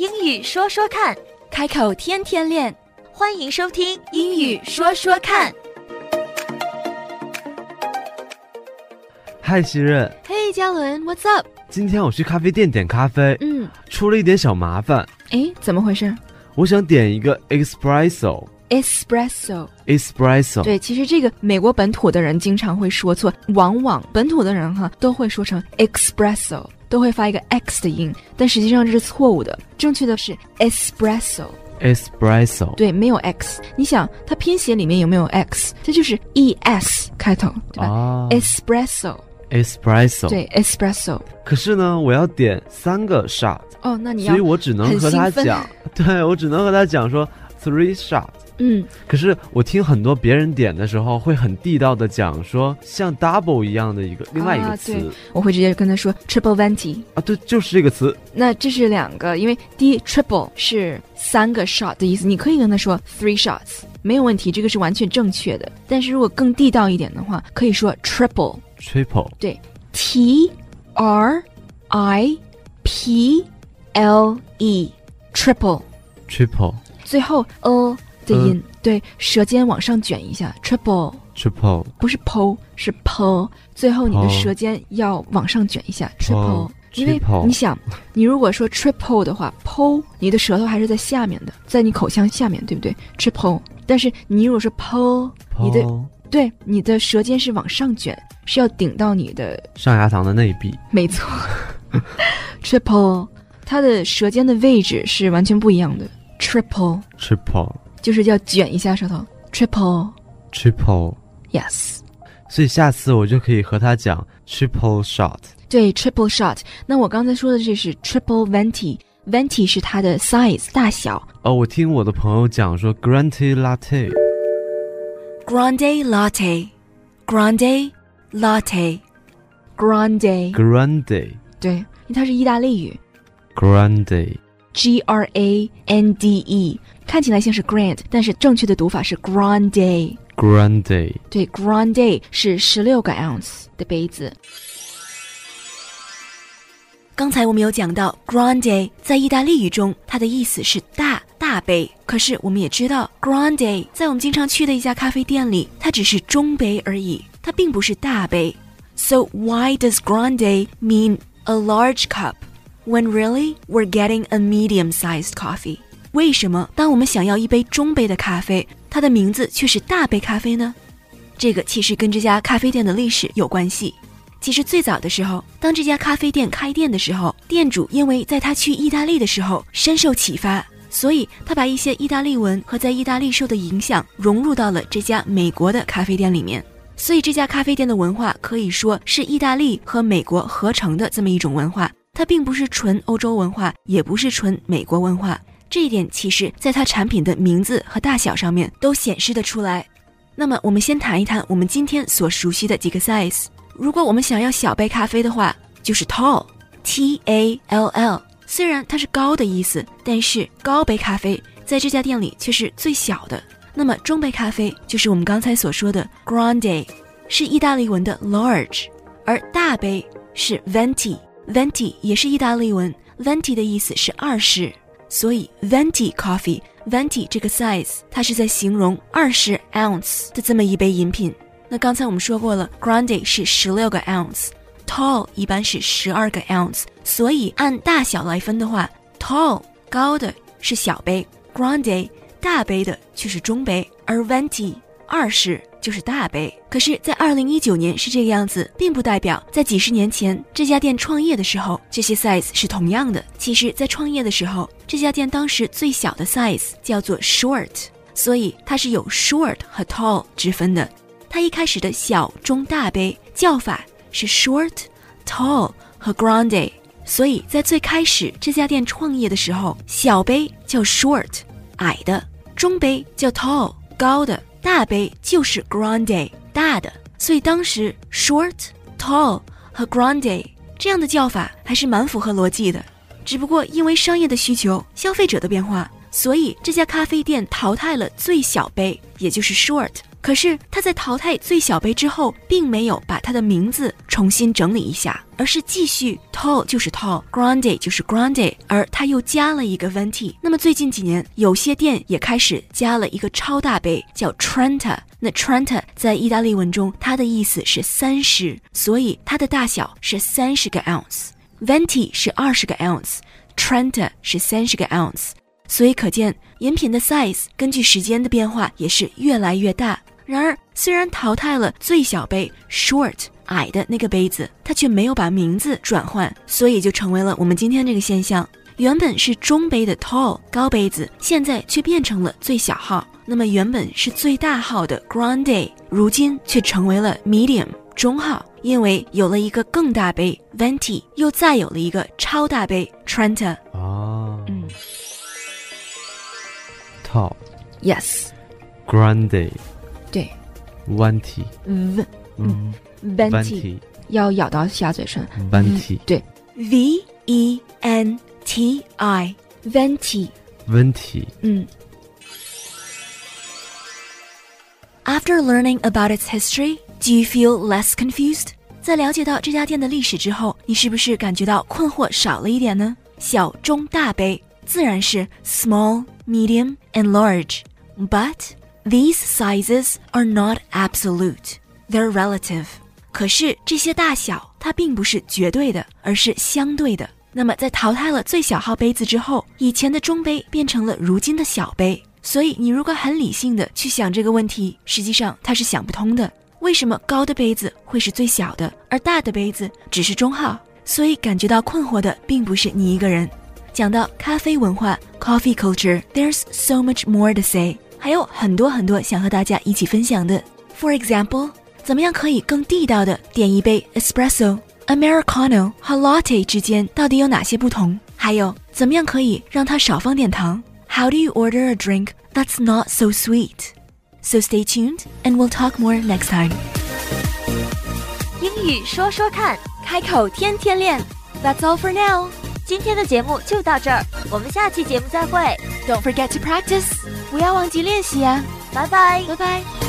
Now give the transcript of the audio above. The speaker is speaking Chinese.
英语说说看，开口天天练。欢迎收听《英语说说看》。嗨，希任。嘿，嘉伦，What's up？今天我去咖啡店点咖啡，嗯，出了一点小麻烦。哎，怎么回事我想点一个 espresso。？Espresso。espresso。对，其实这个美国本土的人经常会说错，往往本土的人哈都会说成 espresso，都会发一个 x 的音，但实际上这是错误的，正确的是 espresso。espresso。对，没有 x。你想，它拼写里面有没有 x？这就是 e s 开头，对吧、啊 espresso。espresso。。对，espresso。可是呢，我要点三个 shot，哦，那你要所以我只能和他讲，对我只能和他讲说 three shot。嗯，可是我听很多别人点的时候，会很地道的讲说像 double 一样的一个另外一个啊词对我会直接跟他说 triple venti。啊，对，就是这个词。那这是两个，因为第一 triple 是三个 shot 的意思，你可以跟他说 three shots，没有问题，这个是完全正确的。但是如果更地道一点的话，可以说 triple。triple。对，T R I P L E triple，triple。最后 a 的音，对，舌尖往上卷一下，triple。triple。不是 po 是 po，最后你的舌尖要往上卷一下 triple，因为你想，你如果说 triple 的话，po 你的舌头还是在下面的，在你口腔下面，对不对？triple，但是你如果说 po，你的对你的舌尖是往上卷，是要顶到你的，上牙膛的内壁。没错，triple，它的舌尖的位置是完全不一样的，triple triple。就是要卷一下舌头，triple，yes。triple。所以下次我就可以和他讲 triple shot。对，triple shot。那我刚才说的这是 triple venti，venti 是它的 size 大小。哦，我听我的朋友讲说 grande latte。Grande Latte，Grande Latte。grande，grande 对，因为它是意大利语 grande，G R A N D E，看起来像是 grand，但是正确的读法是 grande。grande 对，grande 是十六个 ounce 的杯子。刚才我们有讲到，grande 在意大利语中，它的意思是大大杯。可是我们也知道，grande 在我们经常去的一家咖啡店里，它只是中杯而已，它并不是大杯。So why does grande mean a large cup when really we're getting a medium-sized coffee？为什么当我们想要一杯中杯的咖啡，它的名字却是大杯咖啡呢？这个其实跟这家咖啡店的历史有关系。其实最早的时候，当这家咖啡店开店的时候，店主因为在他去意大利的时候深受启发，所以他把一些意大利文和在意大利受的影响融入到了这家美国的咖啡店里面。所以这家咖啡店的文化可以说是意大利和美国合成的这么一种文化，它并不是纯欧洲文化，也不是纯美国文化。这一点其实在它产品的名字和大小上面都显示得出来。那么我们先谈一谈我们今天所熟悉的几个 size。如果我们想要小杯咖啡的话，就是 tall，T A L L。虽然它是高的意思，但是高杯咖啡在这家店里却是最小的。那么中杯咖啡就是我们刚才所说的 grande，是意大利文的 large，而大杯是 venti Venti 也是意大利文，venti 的意思是二十，所以 venti coffee。venti 这个 size，它是在形容二十 ounce 的这么一杯饮品。那刚才我们说过了，grande 是十六个 ounce，tall 一般是十二个 ounce，所以按大小来分的话，tall 高的是小杯，grande 大杯的却是中杯，而 venti 二十就是大杯。可是，在二零一九年是这个样子，并不代表在几十年前这家店创业的时候，这些 size 是同样的。其实，在创业的时候，这家店当时最小的 size 叫做 short，所以它是有 short 和 tall 之分的。它一开始的小、中、大杯叫法是 short、tall 和 grande，所以在最开始这家店创业的时候，小杯叫 short，矮的；中杯叫 tall，高的；大杯就是 grande，大的。所以当时 short、tall 和 grande 这样的叫法还是蛮符合逻辑的。只不过因为商业的需求、消费者的变化，所以这家咖啡店淘汰了最小杯，也就是 short，可是他在淘汰最小杯之后，并没有把他的名字重新整理一下，而是继续 tall 就是 tall，grande 就是 grande，而他又加了一个 venti。那么最近几年，有些店也开始加了一个超大杯，叫 trenta。那 trenta 在意大利文中，它的意思是三十，所以它的大小是三十个 ounce。venti 是二十个 ounce，trenta 是三十个 ounce。所以可见，饮品的 size 根据时间的变化也是越来越大。然而，虽然淘汰了最小杯 short 矮的那个杯子，它却没有把名字转换，所以就成为了我们今天这个现象。原本是中杯的 tall 高杯子，现在却变成了最小号。那么原本是最大号的 grande，如今却成为了 medium 中号，因为有了一个更大杯 venti，又再有了一个超大杯 trenta。，tall ，yes， grande 对 venti ，v 嗯 venti venti 要咬到下嘴唇 venti 对 V E N T I。 ，venti， venti 嗯 After learning about its history, do you feel less confused? 在了解到这家店的历史之后，你是不是感觉到困惑少了一点呢？小、中、大杯自然是 small, medium, and large. But these sizes are not absolute. They're relative. 可是这些大小它并不是绝对的，而是相对的。那么在淘汰了最小号杯子之后，以前的中杯变成了如今的小杯。所以你如果很理性的去想这个问题，实际上它是想不通的。为什么高的杯子会是最小的，而大的杯子只是中号？所以感觉到困惑的并不是你一个人。讲到咖啡文化 （coffee culture），there's so much more to say，还有很多很多想和大家一起分享的。For example，怎么样可以更地道的点一杯 espresso、americano 和 latte 之间到底有哪些不同？还有怎么样可以让它少放点糖？How do you order a drink that's not so sweet? So stay tuned, and we'll talk more next time. 英语说说看，开口天天练。That's all for now. 今天的节目就到这儿，我们下期节目再会，Don't forget to practice. 不要忘记练习啊！拜拜。拜拜。